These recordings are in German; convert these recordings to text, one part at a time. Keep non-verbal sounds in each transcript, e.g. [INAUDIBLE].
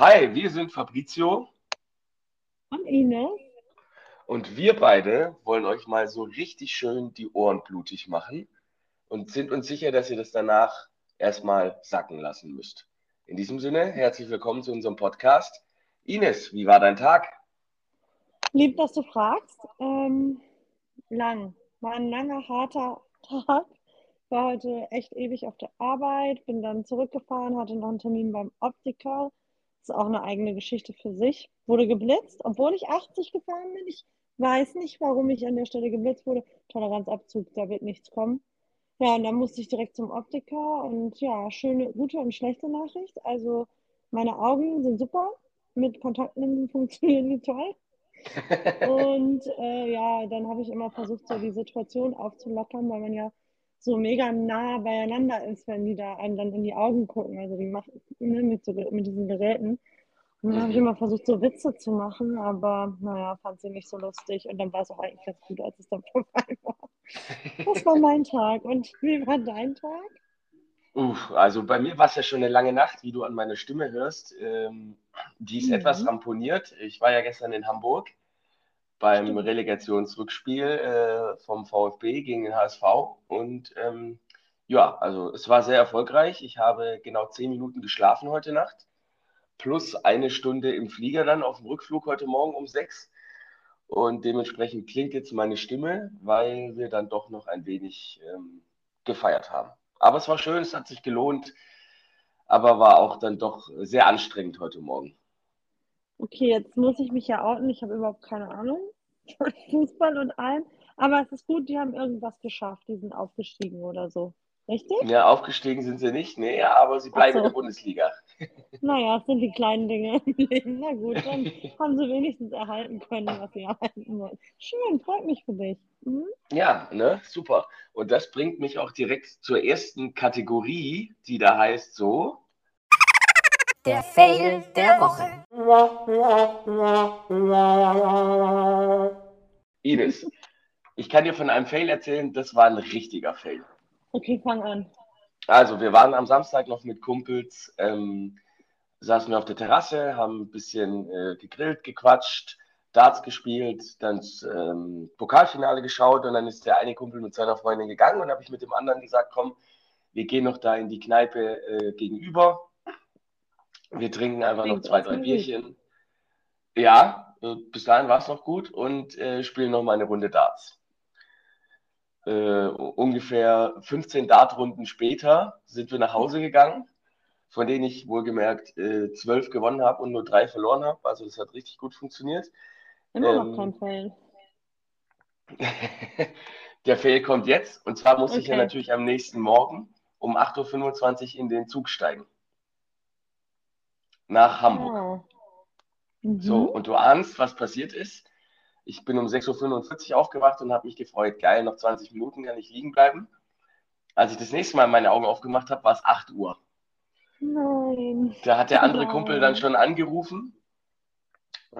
Hi, wir sind Fabrizio Und Ines? und wir beide wollen euch mal so richtig schön die Ohren blutig machen und sind uns sicher, dass ihr das danach erstmal sacken lassen müsst. In diesem Sinne, herzlich willkommen zu unserem Podcast. Ines, wie war dein Tag? Lieb, dass du fragst. Ähm, lang. War ein langer, harter [LAUGHS] Tag. War heute echt ewig auf der Arbeit, bin dann zurückgefahren, hatte noch einen Termin beim Optiker. Ist auch eine eigene Geschichte für sich. Wurde geblitzt, obwohl ich 80 gefahren bin. Ich weiß nicht, warum ich an der Stelle geblitzt wurde. Toleranzabzug, da wird nichts kommen. Ja, und dann musste ich direkt zum Optiker und ja, schöne, gute und schlechte Nachricht. Also meine Augen sind super, mit Kontaktlinsen [LAUGHS] funktionieren die toll. [LAUGHS] Und äh, ja, dann habe ich immer versucht, so die Situation aufzulockern, weil man ja so mega nah beieinander ist, wenn die da einem dann in die Augen gucken. Also die machen ne, mit, so, mit diesen Geräten. Und dann habe ich Mhm. immer versucht, so Witze zu machen, aber naja, fand sie nicht so lustig. Und dann war es auch eigentlich ganz gut, als es dann [LAUGHS] vorbei war. Das war mein Tag. Und wie war dein Tag? Uff, also bei mir war es ja schon eine lange Nacht, wie du an meiner Stimme hörst. Ähm, die ist etwas Mhm. ramponiert. Ich war ja gestern in Hamburg beim. Relegationsrückspiel äh, vom VfB gegen den HSV. Und ähm, ja, also es war sehr erfolgreich. Ich habe genau zehn Minuten geschlafen heute Nacht, plus eine Stunde im Flieger dann auf dem Rückflug heute Morgen um sechs. Und dementsprechend klingt jetzt meine Stimme, weil wir dann doch noch ein wenig ähm, gefeiert haben. Aber es war schön, es hat sich gelohnt, aber war auch dann doch sehr anstrengend heute Morgen. Okay, jetzt muss ich mich ja outen. Ich habe überhaupt keine Ahnung von [LAUGHS] Fußball und allem. Aber es ist gut, die haben irgendwas geschafft. Die sind aufgestiegen oder so. Richtig? Ja, aufgestiegen sind sie nicht, nee, aber sie bleiben in der so. Bundesliga. [LAUGHS] Naja, es sind die kleinen Dinge im Leben. Na gut, dann haben sie wenigstens erhalten können, was sie erhalten wollen. Schön, freut mich für dich. Mhm. Ja, ne, super. Und das bringt mich auch direkt zur ersten Kategorie, die da heißt so. Der Fail der Woche. Ines, ich kann dir von einem Fail erzählen, das war ein richtiger Fail. Okay, fang an. Also, wir waren am Samstag noch mit Kumpels, ähm, saßen wir auf der Terrasse, haben ein bisschen äh, gegrillt, gequatscht, Darts gespielt, dann ähm, Pokalfinale geschaut und dann ist der eine Kumpel mit seiner Freundin gegangen und habe ich mit dem anderen gesagt, komm, wir gehen noch da in die Kneipe äh, gegenüber. Wir trinken einfach noch zwei, drei. Bierchen. Ja, äh, bis dahin war es noch gut und äh, spielen noch mal eine Runde Darts. Äh, ungefähr 15 Dartrunden später sind wir nach Hause gegangen, von denen ich wohlgemerkt äh, 12 gewonnen habe und nur drei verloren habe. Also das hat richtig gut funktioniert. Immer noch Ähm, kein Fail. [LAUGHS] Der Fail kommt jetzt und zwar muss ich ja Okay. natürlich am nächsten Morgen um 8.25 Uhr in den Zug steigen. Nach Hamburg. So, Mhm. und du ahnst, was passiert ist. Ich bin um 6.45 Uhr aufgewacht und habe mich gefreut. Geil, noch 20 Minuten kann ich liegen bleiben. Als ich das nächste Mal meine Augen aufgemacht habe, war es 8 Uhr. Nein. Da hat der andere [LAUGHS] Kumpel dann Nein. schon angerufen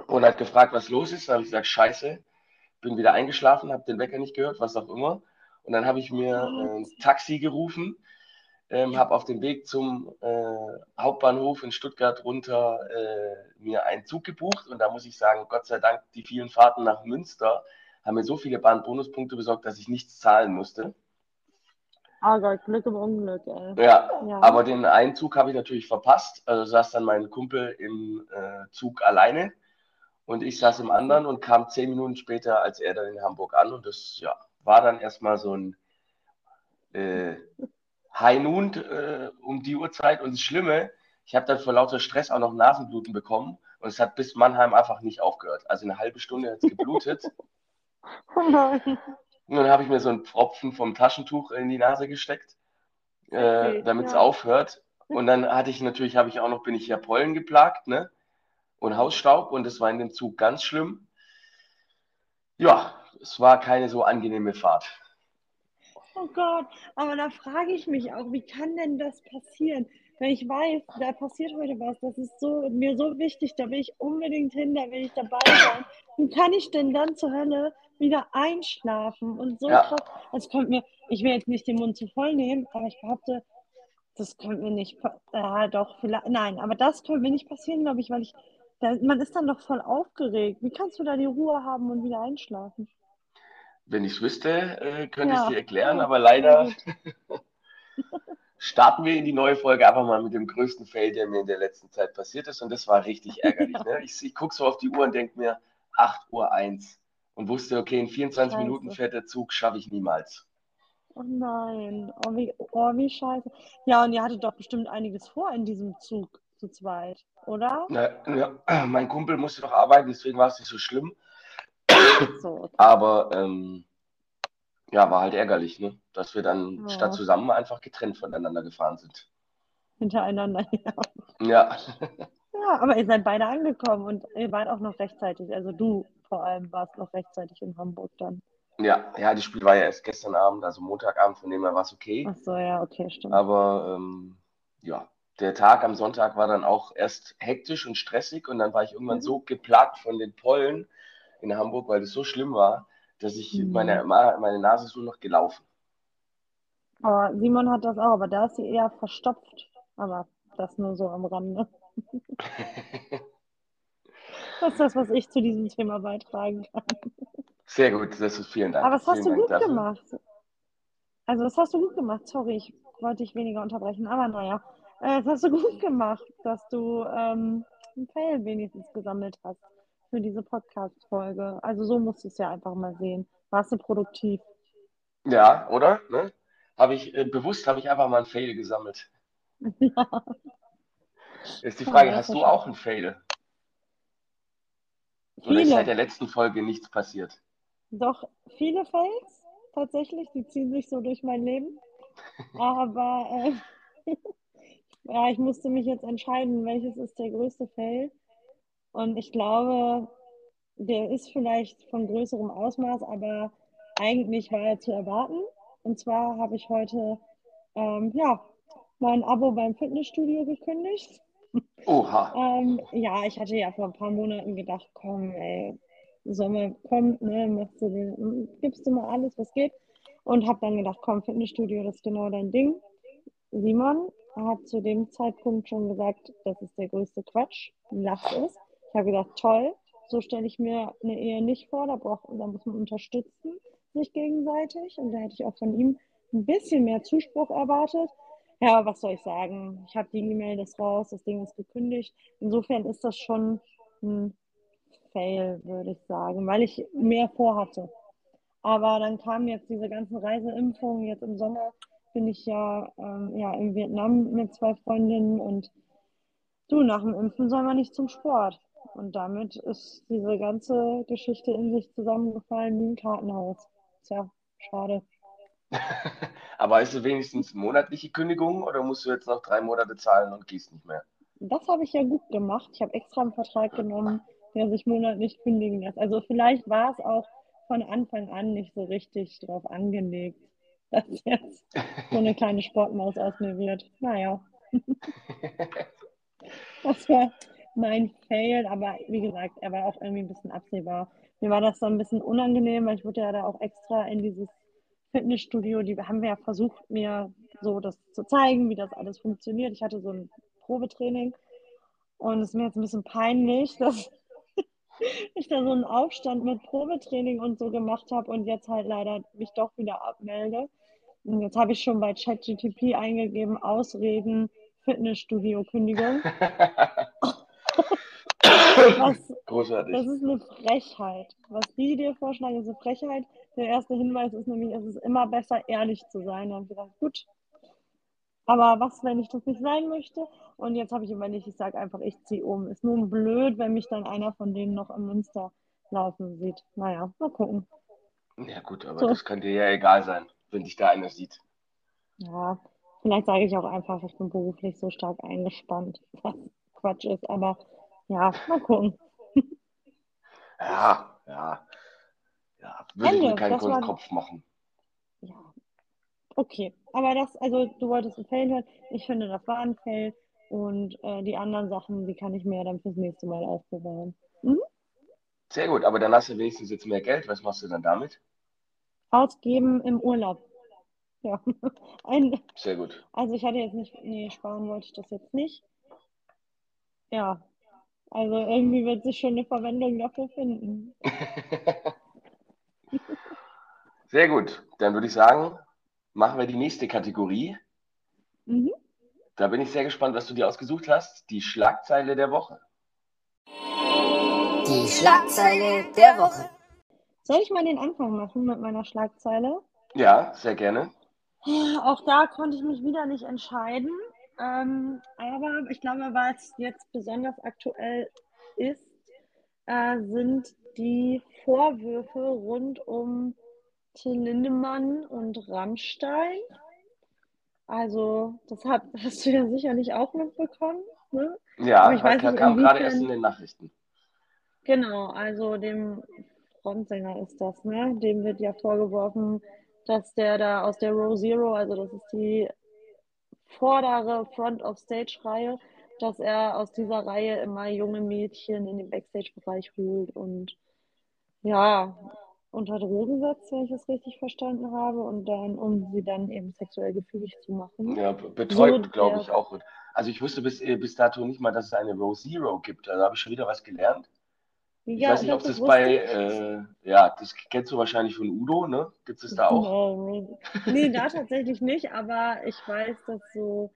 und hat gefragt, was los ist. Da habe ich gesagt, scheiße, bin wieder eingeschlafen, habe den Wecker nicht gehört, was auch immer. Und dann habe ich mir ein Taxi gerufen, ähm, habe auf dem Weg zum äh, Hauptbahnhof in Stuttgart runter äh, mir einen Zug gebucht. Und da muss ich sagen, Gott sei Dank, die vielen Fahrten nach Münster haben mir so viele Bahnbonuspunkte besorgt, dass ich nichts zahlen musste. Oh Gott, Glück im Unglück, ey. Ja, Ja. aber den einen Zug habe ich natürlich verpasst. Also saß dann mein Kumpel im äh, Zug alleine und ich saß im anderen und kam zehn Minuten später als er dann in Hamburg an. Und das ja, war dann erstmal so ein High Noon äh, um die Uhrzeit. Und das Schlimme, ich habe dann vor lauter Stress auch noch Nasenbluten bekommen und es hat bis Mannheim einfach nicht aufgehört. Also eine halbe Stunde hat es geblutet. [LAUGHS] Oh nein. Und dann habe ich mir so einen Pfropfen vom Taschentuch in die Nase gesteckt, äh, damit es ja. aufhört. Und dann hatte ich natürlich, habe ich auch noch, bin ich ja Pollen geplagt, ne? Und Hausstaub und das war in dem Zug ganz schlimm. Ja, es war keine so angenehme Fahrt. Oh Gott, aber da frage ich mich auch, wie kann denn das passieren? Wenn ich weiß, da passiert heute was, das ist so, mir so wichtig, da will ich unbedingt hin, da will ich dabei sein. Wie kann ich denn dann zur Hölle wieder einschlafen? Und so Ja. krass, es kommt mir, ich will jetzt nicht den Mund zu voll nehmen, aber ich behaupte, das könnte mir nicht, äh, doch, vielleicht, nein, aber das könnte mir nicht passieren, glaube ich, weil ich, da, man ist dann doch voll aufgeregt. Wie kannst du da die Ruhe haben und wieder einschlafen? Wenn ich es wüsste, äh, könnte ich Ja, es dir erklären, ja, aber leider [LAUGHS] starten wir in die neue Folge einfach mal mit dem größten Fail, der mir in der letzten Zeit passiert ist. Und das war richtig ärgerlich. Ne? [LAUGHS] Ich, ich gucke so auf die Uhr und denke mir, 8.01 Uhr und wusste, okay, in 24 Minuten Scheiße. fährt der Zug, schaffe ich niemals. Oh nein, oh wie, oh wie scheiße. Ja, und ihr hattet doch bestimmt einiges vor in diesem Zug zu zweit, oder? Na, ja, [CLEARS THROAT] mein Kumpel musste noch arbeiten, deswegen war es nicht so schlimm. [COUGHS] So, okay. Aber ähm, ja, war halt ärgerlich, ne? dass wir dann statt Ja, zusammen einfach getrennt voneinander gefahren sind. hintereinander, [LAUGHS] ja. Ja, Ja, aber ihr seid beide angekommen und ihr wart auch noch rechtzeitig. Also du vor allem warst noch rechtzeitig in Hamburg dann. ja, ja, das Spiel war ja erst gestern Abend, also Montagabend, von dem her war es okay. Ach so, ja, okay, stimmt. Aber ähm, ja, der Tag am Sonntag war dann auch erst hektisch und stressig und dann war ich irgendwann Mhm. so geplagt von den Pollen in Hamburg, weil es so schlimm war, dass ich meine, Mhm. meine Nase ist nur noch gelaufen. Aber Simon hat das auch, aber da ist sie eher verstopft. Aber das nur so am Rande. [LAUGHS] Das ist das, was ich zu diesem Thema beitragen kann. Sehr gut, das ist vielen Dank. Aber das hast Vielen du gut dafür. gemacht. Also das hast du gut gemacht. Sorry, ich wollte dich weniger unterbrechen, aber naja. Äh, Das hast du gut gemacht, dass du ähm, ein Fail wenigstens gesammelt hast für diese Podcast-Folge. Also so musst du es ja einfach mal sehen. Warst du produktiv? Ja, oder? Ne? Habe ich äh, bewusst habe ich einfach mal einen Fail gesammelt. Ja, Jetzt die ja, Frage, das hast ist du ja auch einen Fail? Oder ist seit Viele. der letzten Folge nichts passiert? Doch viele Fails, tatsächlich, die ziehen sich so durch mein Leben. Aber äh, [LAUGHS] ja, ich musste mich jetzt entscheiden, welches ist der größte Fail. Und ich glaube, der ist vielleicht von größerem Ausmaß, aber eigentlich war er zu erwarten. Und zwar habe ich heute ähm, ja, mein Abo beim Fitnessstudio gekündigt. Oha. [LAUGHS] Ähm, ja, ich hatte ja vor ein paar Monaten gedacht, komm, ey, Sommer kommt, ne, machst du den, gibst du mal alles, was geht. Und habe dann gedacht, komm, Fitnessstudio, das ist genau dein Ding. Simon hat zu dem Zeitpunkt schon gesagt, das ist der größte Quatsch, lass es. Ich habe gedacht, toll, so stelle ich mir eine Ehe nicht vor, da, braucht, da muss man unterstützen, sich gegenseitig. Und da hätte ich auch von ihm ein bisschen mehr Zuspruch erwartet. Ja, was soll ich sagen? Ich habe die E-Mail, das raus, das Ding ist gekündigt. Insofern ist das schon ein Fail, würde ich sagen, weil ich mehr vorhatte. Aber dann kamen jetzt diese ganzen Reiseimpfungen. Jetzt im Sommer bin ich ja, ähm, ja in Vietnam mit zwei Freundinnen und du, nach dem Impfen soll man nicht zum Sport. Und damit ist diese ganze Geschichte in sich zusammengefallen wie ein Kartenhaus. Tja, schade. [LAUGHS] Aber ist es wenigstens monatliche Kündigung oder musst du jetzt noch drei Monate zahlen und gehst nicht mehr? Das habe ich ja gut gemacht. Ich habe extra einen Vertrag genommen, der sich monatlich kündigen lässt. Also vielleicht war es auch von Anfang an nicht so richtig drauf angelegt, [LAUGHS] dass jetzt so eine kleine Sportmaus aus mir wird. Naja, [LAUGHS] das war mein Fail, aber wie gesagt, er war auch irgendwie ein bisschen absehbar. Mir war das so ein bisschen unangenehm, weil ich wurde ja da auch extra in dieses Fitnessstudio, die haben wir ja versucht, mir so das zu zeigen, wie das alles funktioniert. Ich hatte so ein Probetraining und es ist mir jetzt ein bisschen peinlich, [LAUGHS] dass ich da so einen Aufstand mit Probetraining und so gemacht habe und jetzt halt leider mich doch wieder abmelde. Und jetzt habe ich schon bei ChatGTP eingegeben, Ausreden, Fitnessstudio-Kündigung. [LAUGHS] Was, [LAUGHS] das Großartig. ist eine Frechheit. Was die dir vorschlagen, ist eine Frechheit. Der erste Hinweis ist nämlich, es ist immer besser, ehrlich zu sein. Da habe ich gedacht, gut. Aber was, wenn ich das nicht sein möchte? Und jetzt habe ich überlegt, ich sage einfach, ich ziehe um. Ist nur blöd, wenn mich dann einer von denen noch im Münster laufen sieht. Naja, mal gucken. Ja gut, aber So. das dir ja egal sein, wenn dich da einer sieht. Ja, vielleicht sage ich auch einfach, ich bin beruflich so stark eingespannt, [LAUGHS] Quatsch ist. Aber ja, mal gucken. Ja, ja. Ja, würde ich mir Ende. keinen großen war, Kopf machen. ja, okay. Aber das, also du wolltest ein Fail hören. Ich finde, das war ein Fail. Und äh, die anderen Sachen, die kann ich mir dann fürs nächste Mal aufbewahren. Mhm. Sehr gut, aber dann hast du wenigstens jetzt mehr Geld. Was machst du dann damit? Ausgeben im Urlaub. ja. [LAUGHS] Ein, Sehr gut. also ich hatte jetzt nicht, nee, sparen wollte ich das jetzt nicht. Ja, also irgendwie wird sich schon eine Verwendung dafür finden. [LAUGHS] Sehr gut. Dann würde ich sagen, machen wir die nächste Kategorie. Mhm. Da bin ich sehr gespannt, was du dir ausgesucht hast. Die Schlagzeile der Woche. Die Schlagzeile der Woche. Soll ich mal den Anfang machen mit meiner Schlagzeile? Ja, sehr gerne. Auch da konnte ich mich wieder nicht entscheiden. Ähm, aber ich glaube, was jetzt besonders aktuell ist, äh, sind die Vorwürfe rund um Till Lindemann und Rammstein. Also, das hat, [LAUGHS] hast du ja sicherlich auch mitbekommen. Ne? Ja, Aber ich weiß nicht, kam gerade erst in den Nachrichten. Genau, also dem Frontsänger ist das, ne? Dem wird ja vorgeworfen, dass der da aus der Row Zero, also das ist die vordere Front of Stage Reihe, dass er aus dieser Reihe immer junge Mädchen in den Backstage-Bereich holt und ja, unter Drogen setzt, wenn ich das richtig verstanden habe, und dann, um sie dann eben sexuell gefügig zu machen. Ja, be- betäubt, So, glaube ich, auch. Also ich wusste bis, äh, bis dato nicht mal, dass es eine Row Zero gibt. Da habe ich schon wieder was gelernt. Ich Ja, weiß nicht, ob das das bei, äh, ja, das kennst du wahrscheinlich von Udo, ne? Gibt es da auch? Nee, nee, da tatsächlich nicht, aber ich weiß, dass so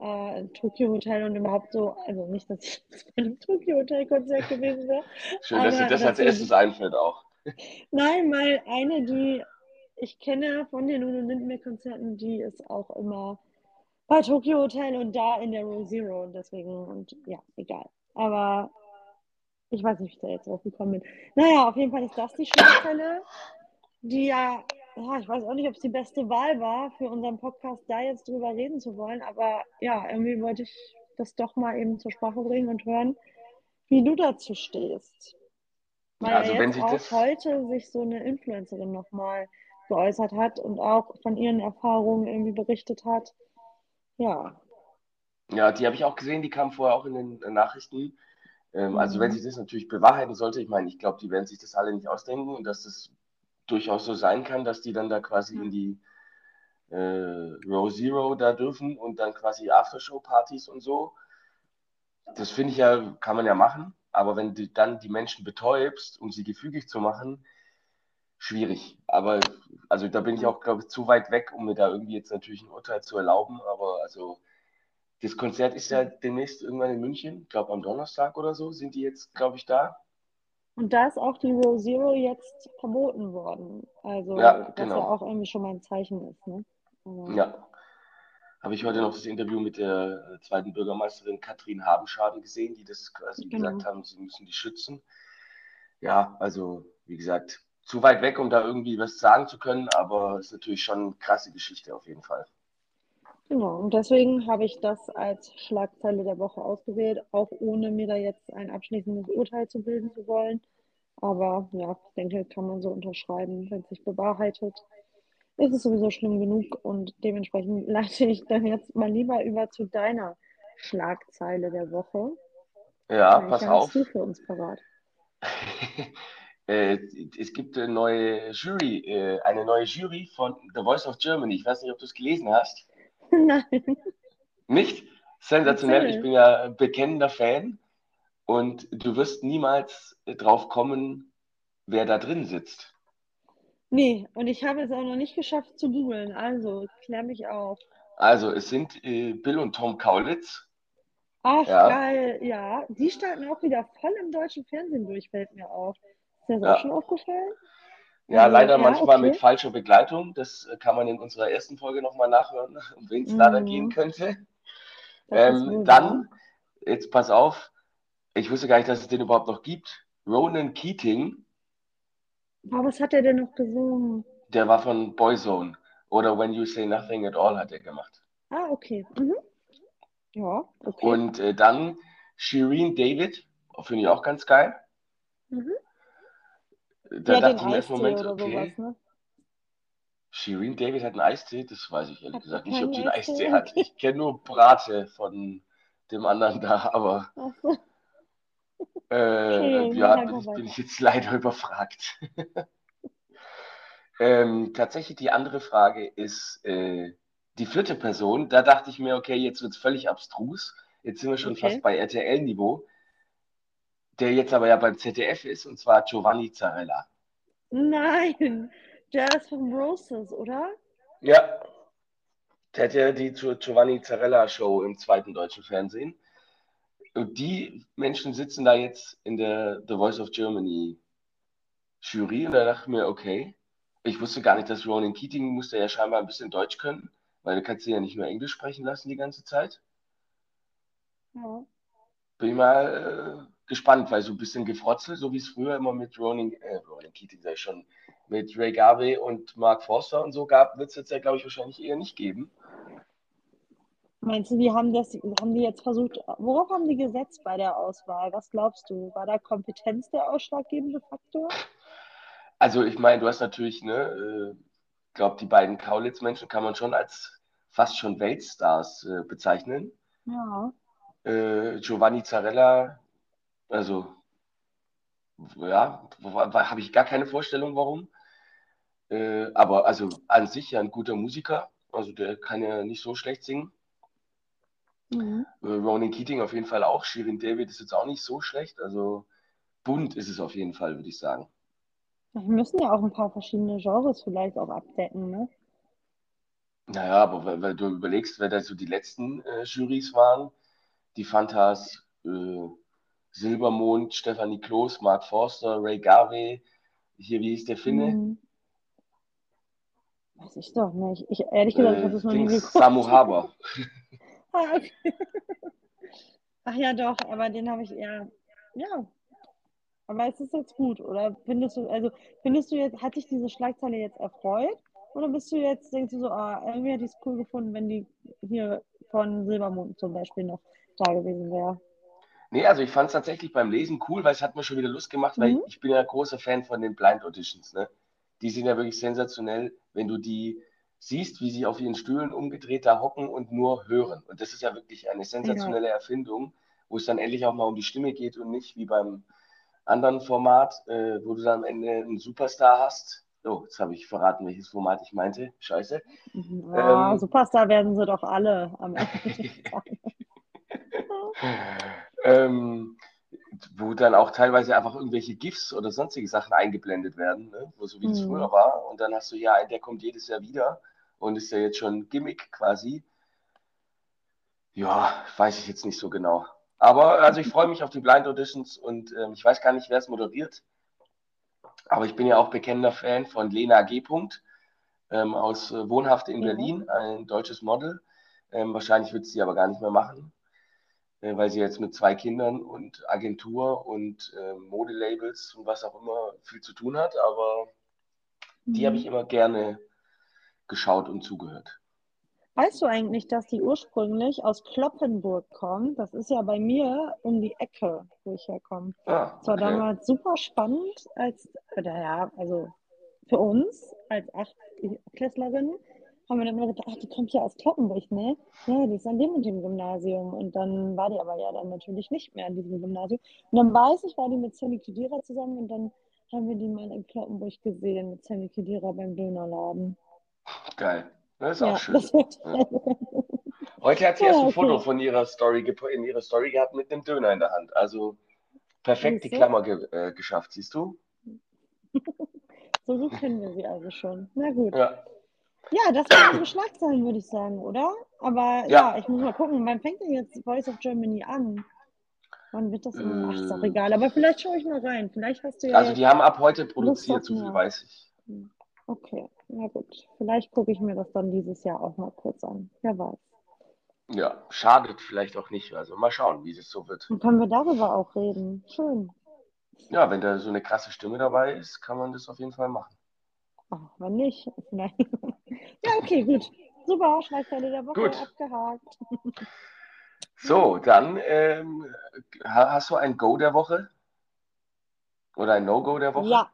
äh, Tokyo Hotel und überhaupt so, also nicht, dass ich bei einem Tokyo Hotel Konzert gewesen wäre. Schön, dass dir das als erstes einfällt auch. Nein, weil eine, die ich kenne von den Udo Lindenberg Konzerten, die ist auch immer bei Tokyo Hotel und da in der Row Zero und deswegen, und ja, egal. Aber ich weiß nicht, wie ich da jetzt drauf gekommen bin. Naja, auf jeden Fall ist das die Schlagzeile, die ja, ja, ich weiß auch nicht, ob es die beste Wahl war, für unseren Podcast da jetzt drüber reden zu wollen, aber ja, irgendwie wollte ich das doch mal eben zur Sprache bringen und hören, wie du dazu stehst. Weil Also ja wenn jetzt sich auch das- heute sich so eine Influencerin nochmal geäußert hat und auch von ihren Erfahrungen irgendwie berichtet hat. Ja, Ja, die habe ich auch gesehen, die kam vorher auch in den Nachrichten. Ähm, Also Mhm. wenn sich das natürlich bewahrheiten sollte, ich meine, ich glaube, die werden sich das alle nicht ausdenken und dass das durchaus so sein kann, dass die dann da quasi Ja. in die äh, Row Zero da dürfen und dann quasi Aftershow-Partys und so. Das finde ich ja, kann man ja machen, aber wenn du dann die Menschen betäubst, um sie gefügig zu machen, schwierig. Aber also da bin ich auch, glaube ich, zu weit weg, um mir da irgendwie jetzt natürlich ein Urteil zu erlauben. Aber also das Konzert ist ja demnächst irgendwann in München, ich glaube am Donnerstag oder so sind die jetzt, glaube ich, da. und da ist auch die Row Zero jetzt verboten worden. Also, Ja, was genau. ja auch irgendwie schon mal ein Zeichen ist, ne? Aber- Ja. Habe ich heute noch das Interview mit der zweiten Bürgermeisterin Katrin Habenschaden gesehen, die das quasi Genau. gesagt haben, sie müssen die schützen. Ja, also wie gesagt, zu weit weg, um da irgendwie was sagen zu können, aber es ist natürlich schon eine krasse Geschichte auf jeden Fall. Genau, und deswegen habe ich das als Schlagzeile der Woche ausgewählt, auch ohne mir da jetzt ein abschließendes Urteil zu bilden zu wollen. Aber ja, ich denke, kann man so unterschreiben, wenn es sich bewahrheitet. Ist es sowieso schlimm genug und dementsprechend [LAUGHS] leite ich dann jetzt mal lieber über zu deiner Schlagzeile der Woche. Ja, Welche pass hast auf. du für uns parat? [LAUGHS] Äh, es gibt eine neue Jury, äh, eine neue Jury von The Voice of Germany. Ich weiß nicht, ob du es gelesen hast. Nein. Nicht? Sensationell. Erzähl. Ich bin ja bekennender Fan und du wirst niemals drauf kommen, wer da drin sitzt. Nee, und ich habe es auch noch nicht geschafft zu googeln. Also, klär mich auf. Also, es sind äh, Bill und Tom Kaulitz. Ach, Ja. geil, ja. Die starten auch wieder voll im deutschen Fernsehen durch, fällt mir auf. Ist das Ja. auch schon aufgefallen? Ja, Also, leider ja, manchmal okay. mit falscher Begleitung. Das äh, kann man in unserer ersten Folge nochmal nachhören, [LAUGHS] um wen es Mhm. gehen könnte. Ähm, dann, jetzt pass auf, ich wusste gar nicht, dass es den überhaupt noch gibt. Ronan Keating. Aber was hat er denn noch gesungen? der war von Boyzone. Oder When You Say Nothing at All hat er gemacht. Ah, okay. Mhm. Ja, okay. Und äh, dann Shireen David, finde ich auch ganz geil. Mhm. Da hat dachte ich mir erst Eistee Moment, okay. sowas, ne? Shireen David hat einen Eistee, das weiß ich ehrlich Hat gesagt sie nicht, ob die keinen einen Eistee? Eistee hat. Ich kenne nur Brate von dem anderen da, aber so. äh, Entschuldigung, ja, bin ich, bin ich jetzt leider [LAUGHS] überfragt. Ähm, tatsächlich die andere Frage ist äh, die vierte Person. Da dachte ich mir, okay, jetzt wird es völlig abstrus. Jetzt sind wir schon Okay. fast bei RTL-Niveau. Der jetzt aber ja beim ZDF ist, und zwar Giovanni Zarella. Nein, der ist vom Roses, oder? Ja, der hat ja die Gio- Giovanni Zarella Show im zweiten deutschen Fernsehen. Und die Menschen sitzen da jetzt in der The Voice of Germany Jury und da dachte ich mir, okay, ich wusste gar nicht, dass Ronan Keating musste ja scheinbar ein bisschen Deutsch können, weil du kannst ihn ja nicht nur Englisch sprechen lassen die ganze Zeit. Ja. Bin ich mal äh, gespannt, weil so ein bisschen gefrotzelt, so wie es früher immer mit Ronan, äh, Ronan Keating, ich schon, mit Ray Garvey und Mark Forster und so gab, wird es jetzt ja, glaube ich, wahrscheinlich eher nicht geben. Meinst du, die haben das, haben die jetzt versucht, worauf haben die gesetzt bei der Auswahl? Was glaubst du? War da Kompetenz der ausschlaggebende Faktor? Also ich meine, du hast natürlich, ne, äh, glaube die beiden Kaulitz-Menschen kann man schon als fast schon Weltstars äh, bezeichnen. Ja. Äh, Giovanni Zarella, also ja, habe ich gar keine Vorstellung, warum. Äh, aber also an sich ja ein guter Musiker, also der kann ja nicht so schlecht singen. Mhm. Äh, Ronan Keating auf jeden Fall auch. Shirin David ist jetzt auch nicht so schlecht. Also bunt ist es auf jeden Fall, würde ich sagen. Wir müssen ja auch ein paar verschiedene Genres vielleicht auch abdecken, ne? Naja, aber weil, weil du überlegst, wer da so die letzten äh, Jurys waren, die Fantas, äh, Silbermond, Stefanie Kloß, Mark Forster, Ray Garvey, hier, wie hieß der Finne? Mhm. Weiß ich doch nicht. Ich, ehrlich gesagt, Äh, das noch nie geguckt. Samu Haber. [LAUGHS] Ah, okay. Ach ja, doch, aber den habe ich eher. Ja. Aber ist es jetzt gut, oder findest du, also findest du jetzt, hat dich diese Schlagzeile jetzt erfreut? Oder bist du jetzt, denkst du so, ah, irgendwie hätte ich es cool gefunden, wenn die hier von Silbermond zum Beispiel noch da gewesen wäre? Nee, also ich fand es tatsächlich beim Lesen cool, weil es hat mir schon wieder Lust gemacht, weil Mhm. ich bin ja großer Fan von den Blind Auditions, ne? Die sind ja wirklich sensationell, wenn du die siehst, wie sie auf ihren Stühlen umgedreht da hocken und nur hören. Und das ist ja wirklich eine sensationelle Erfindung, wo es dann endlich auch mal um die Stimme geht und nicht wie beim anderen Format, äh, wo du dann am Ende einen Superstar hast. Oh, jetzt habe ich verraten, welches Format ich meinte. Scheiße. Ja, Ähm. Superstar werden sie doch alle am Ende. [LAUGHS] [LAUGHS] [LAUGHS] ähm, wo dann auch teilweise einfach irgendwelche GIFs oder sonstige Sachen eingeblendet werden, ne? wo so wie es Mhm. früher war. Und dann hast du hier einen, der kommt jedes Jahr wieder und ist ja jetzt schon Gimmick quasi. Ja, weiß ich jetzt nicht so genau. Aber also ich freue mich auf die Blind Auditions und ähm, ich weiß gar nicht, wer es moderiert. Aber ich bin ja auch bekennender Fan von Lena G. Ähm, aus äh, Wohnhaft in Ja. Berlin, ein deutsches Model. Ähm, wahrscheinlich wird sie aber gar nicht mehr machen, weil sie jetzt mit zwei Kindern und Agentur und äh, Modelabels und was auch immer viel zu tun hat. Aber die habe ich immer gerne geschaut und zugehört. Weißt du eigentlich, dass die ursprünglich aus Kloppenburg kommt? Das ist ja bei mir um die Ecke, wo ich herkomme. Ah, Das war okay. damals super spannend, als, oder ja, also für uns als Achtklässlerinnen haben wir dann immer gedacht, ach, die kommt ja aus Kloppenburg, ne? Ja, die ist an dem und dem Gymnasium. Und dann war die aber ja dann natürlich nicht mehr an diesem Gymnasium. Und dann weiß ich, war die mit Sammy Kedira zusammen und dann haben wir die mal in Kloppenburg gesehen mit Sammy Kedira beim Dönerladen. Geil. Das ist Ja, auch schön. Ja. Heute hat sie Ja, erst ein okay. Foto von ihrer Story in ihrer Story gehabt mit einem Döner in der Hand. Also perfekt die? Klammer ge äh, geschafft, siehst du? [LAUGHS] so gut kennen wir sie also schon. Na gut. Ja. Ja, das waren unsere Schlagzeilen, würde ich sagen, oder? Aber Ja. ja. ich muss mal gucken, wann fängt denn jetzt Voice of Germany an? Wann wird das immer? Ach, ist auch Äh. egal. Aber vielleicht schaue ich mal rein. Vielleicht hast du ja Also die haben ab heute produziert, so viel weiß ich. Okay, na gut. Vielleicht gucke ich mir das dann dieses Jahr auch mal kurz an. Wer weiß. Ja, schadet vielleicht auch nicht. Also mal schauen, wie es so wird. Dann können wir darüber auch reden. Schön. Ja, wenn da so eine krasse Stimme dabei ist, kann man das auf jeden Fall machen. Ach, wenn nicht. Nein. [LAUGHS] ja, okay, gut. Super, Schlagzeile der Woche Gut. abgehakt. So, dann ähm, ha- hast du ein Go der Woche? Oder ein No-Go der Woche? Ja.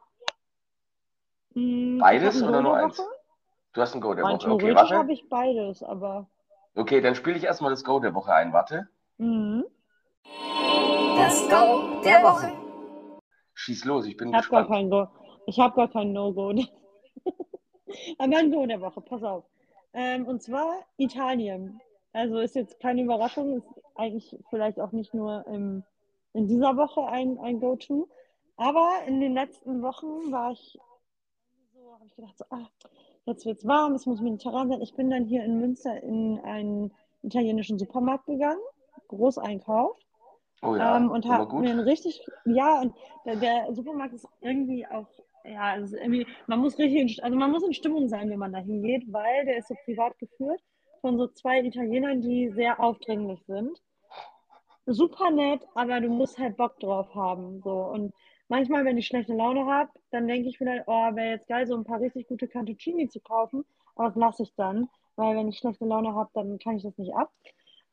Hm, Beides oder nur eins? Du hast ein Go der Woche. Okay, warte. habe ich beides, aber. Okay, dann spiele ich erstmal das Go der Woche ein. Warte. Mhm. Das Go der Woche. Schieß los, ich bin Ich habe gar gespannt. kein Go. Ich habe gar kein No-Go. [LAUGHS] Aber ein Go der Woche, pass auf. Ähm, und zwar Italien. Also ist jetzt keine Überraschung, ist eigentlich vielleicht auch nicht nur im, in dieser Woche ein, ein Go-To. Aber in den letzten Wochen war ich so, habe ich gedacht, so, ah, jetzt wird es warm, es muss mediterran sein. Ich bin dann hier in Münster in einen italienischen Supermarkt gegangen, Großeinkauf. Oh ja, ähm, und habe mir einen richtig, ja, und der, der Supermarkt ist irgendwie auch, ja, ist irgendwie, man muss richtig, in, also man muss in Stimmung sein, wenn man da hingeht, weil der ist so privat geführt von so zwei Italienern, die sehr aufdringlich sind. Super nett, aber du musst halt Bock drauf haben, so. Und manchmal, wenn ich schlechte Laune habe, dann denke ich vielleicht, oh, wäre jetzt geil, so ein paar richtig gute Cantuccini zu kaufen, aber das lasse ich dann, weil wenn ich schlechte Laune habe, dann kann ich das nicht ab.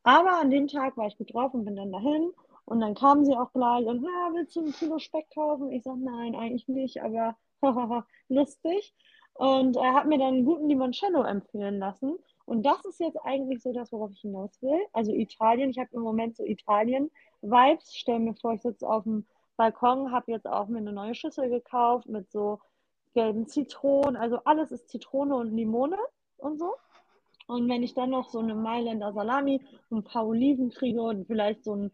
Aber an dem Tag war ich gut drauf und bin dann dahin. Und dann kamen sie auch gleich und, na, willst du ein Kilo Speck kaufen? Ich sage, nein, eigentlich nicht, aber [LAUGHS] lustig. Und er hat mir dann einen guten Limoncello empfehlen lassen. Und das ist jetzt eigentlich so das, worauf ich hinaus will. Also Italien, ich habe im Moment so Italien-Vibes. Stell mir vor, ich sitze auf dem Balkon, habe jetzt auch mir eine neue Schüssel gekauft mit so gelben Zitronen. Also alles ist Zitrone und Limone und so. Und wenn ich dann noch so eine Mailänder Salami, ein paar Oliven kriege und vielleicht so einen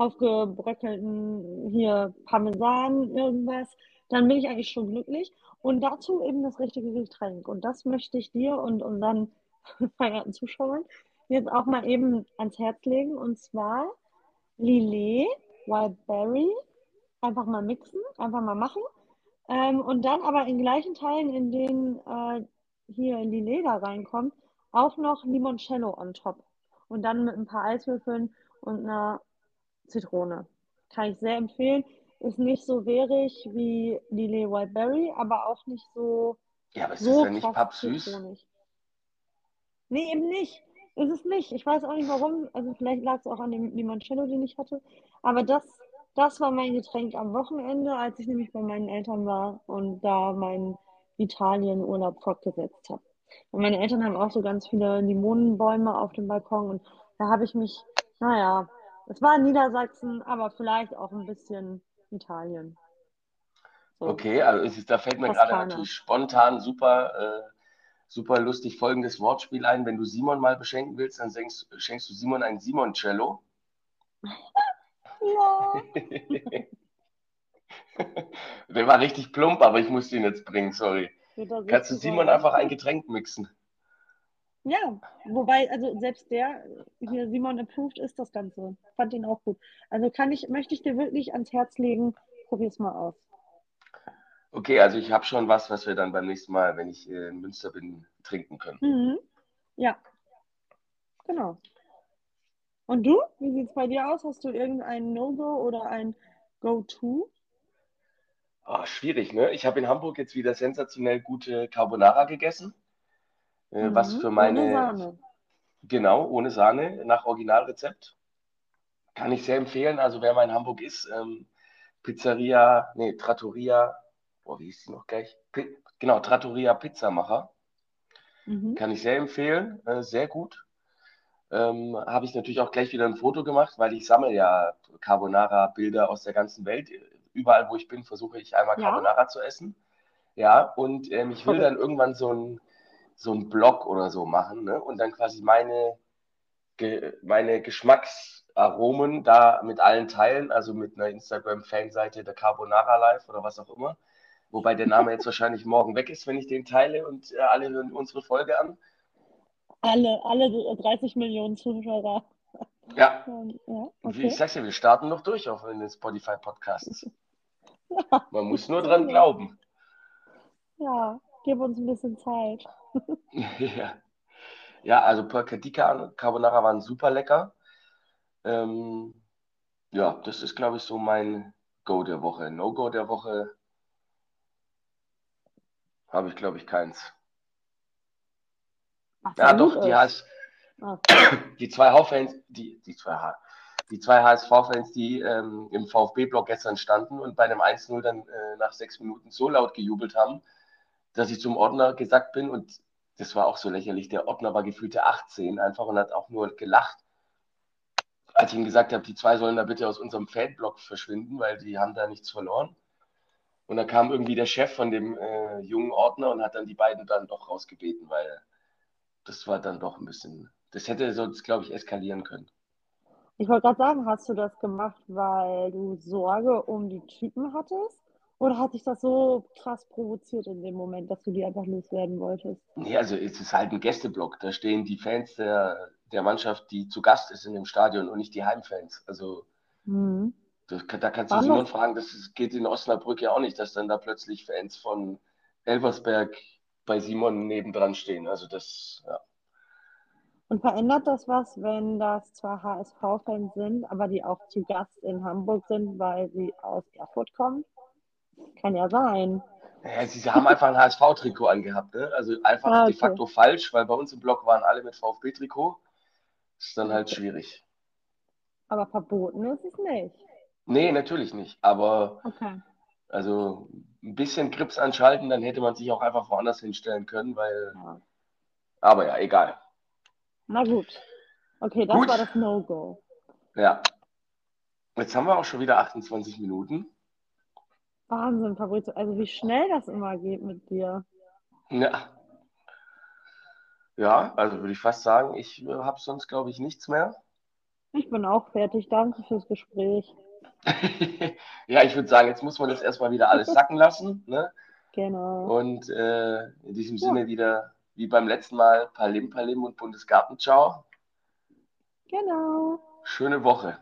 aufgebröckelten hier Parmesan, irgendwas, dann bin ich eigentlich schon glücklich. Und dazu eben das richtige Getränk. Und das möchte ich dir und unseren [LAUGHS] verehrten Zuschauern jetzt auch mal eben ans Herz legen. Und zwar Lillet, Wildberry, einfach mal mixen, einfach mal machen. Ähm, und dann aber in gleichen Teilen, in denen äh, hier Lillet da reinkommt, auch noch Limoncello on top. Und dann mit ein paar Eiswürfeln und einer Zitrone. Kann ich sehr empfehlen. Ist nicht so währig wie Lillet Wildberry, aber auch nicht so, Ja, aber ist so das denn nicht pappsüß? zitronig. Nee, eben nicht. Ist es nicht. Ich weiß auch nicht warum. Also vielleicht lag es auch an dem Limoncello, den ich hatte. Aber das, das war mein Getränk am Wochenende, als ich nämlich bei meinen Eltern war und da meinen Italien-Urlaub fortgesetzt habe. Und meine Eltern haben auch so ganz viele Limonenbäume auf dem Balkon und da habe ich mich, naja, es war Niedersachsen, aber vielleicht auch ein bisschen Italien. So, Okay, also ist, da fällt mir gerade natürlich spontan super, äh, super lustig folgendes Wortspiel ein. Wenn du Simon mal beschenken willst, dann schenkst, schenkst du Simon ein Simoncello. Ja. [LAUGHS] Der war richtig plump, aber ich musste ihn jetzt bringen, sorry. Kannst du Simon einfach ein Getränk mixen? Ja, wobei, also selbst der hier Simon approved ist das Ganze. Fand ihn auch gut. Also kann ich, möchte ich dir wirklich ans Herz legen, probier's mal aus. Okay, also ich habe schon was, was wir dann beim nächsten Mal, wenn ich äh, in Münster bin, trinken können. Mhm. Ja, genau. Und du? Wie sieht's bei dir aus? Hast du irgendein No-Go oder ein Go-To? Ah, schwierig, ne? Ich habe in Hamburg jetzt wieder sensationell gute Carbonara gegessen, äh, was Mhm. für Ohne meine, Sahne. genau, ohne Sahne, nach Originalrezept. Kann ich sehr empfehlen. Also wer mal in Hamburg ist, ähm, Pizzeria, nee, Trattoria, boah, wie hieß die noch gleich? Pi genau, Trattoria Pizzamacher. Mhm. Kann ich sehr empfehlen, äh, sehr gut. Ähm, habe ich natürlich auch gleich wieder ein Foto gemacht, weil ich sammle ja Carbonara-Bilder aus der ganzen Welt. Überall, wo ich bin, versuche ich einmal Ja? Carbonara zu essen. Ja, und ähm, ich will dann irgendwann so ein, so ein Blog oder so machen, ne? Und dann quasi meine, ge meine Geschmacksaromen da mit allen teilen, also mit einer Instagram-Fanseite der Carbonara Live oder was auch immer. Wobei der Name jetzt [LAUGHS] wahrscheinlich morgen weg ist, wenn ich den teile und äh, alle hören unsere Folge an. Alle, alle 30 Millionen Zuhörer. Ja, [LAUGHS] Ähm, Ja, Wie okay. Ich sag's ja, wir starten noch durch auf den Spotify-Podcasts. Ja, [LAUGHS] Man muss nur dran glauben. ja, gib uns ein bisschen Zeit. Ja, [LAUGHS] ja also die Car- Carbonara waren super lecker. Ähm, ja, das ist, glaube ich, so mein Go der Woche. No-Go der Woche habe ich, glaube ich, keins. Was Ja, doch, die. HS, Ah. die zwei HSV-Fans, die, die zwei, H- die zwei HSV-Fans, die ähm, im VfB-Block gestern standen und bei einem 1-0 dann äh, nach sechs Minuten so laut gejubelt haben, dass ich zum Ordner gesagt bin und das war auch so lächerlich. Der Ordner war gefühlte 18 einfach und hat auch nur gelacht, als ich ihm gesagt habe, die zwei sollen da bitte aus unserem Fanblock verschwinden, weil die haben da nichts verloren. Und da kam irgendwie der Chef von dem äh, jungen Ordner und hat dann die beiden dann doch rausgebeten, weil das war dann doch ein bisschen, das hätte sonst, glaube ich, eskalieren können. Ich wollte gerade sagen, hast du das gemacht, weil du Sorge um die Typen hattest? Oder hat dich das so krass provoziert in dem Moment, dass du die einfach loswerden wolltest? Nee, also es ist halt ein Gästeblock. Da stehen die Fans der, der Mannschaft, die zu Gast ist in dem Stadion und nicht die Heimfans. Also Mhm. das, da kannst du Simon fragen, das ist- geht in Osnabrück ja auch nicht, dass dann da plötzlich Fans von Elversberg bei Simon nebendran stehen. Also das, ja. Und verändert das was, wenn das zwar HSV-Fans sind, aber die auch zu Gast in Hamburg sind, weil sie aus Erfurt kommen? Kann ja sein. Ja, sie haben einfach ein HSV-Trikot angehabt, ne? Also einfach Ah, de okay. facto falsch, weil bei uns im Block waren alle mit VfB-Trikot. Ist dann halt schwierig. Aber verboten ist es nicht. Nee, natürlich nicht. Aber Okay. also ein bisschen Grips anschalten, dann hätte man sich auch einfach woanders hinstellen können, weil. Ja. Aber ja, egal. Na gut. Okay, das Gut. war das No-Go. Ja. Jetzt haben wir auch schon wieder 28 Minuten. Wahnsinn, Fabrizio. Also wie schnell das immer geht mit dir. Ja. Ja, also würde ich fast sagen, ich äh, habe sonst, glaube ich, nichts mehr. Ich bin auch fertig. Danke fürs Gespräch. [LAUGHS] Ja, ich würde sagen, jetzt muss man das erstmal wieder alles sacken lassen. Ne? Genau. Und äh, in diesem Sinne wieder, wie beim letzten Mal, Palim Palim und Bundesgartenschau. Genau. Schöne Woche.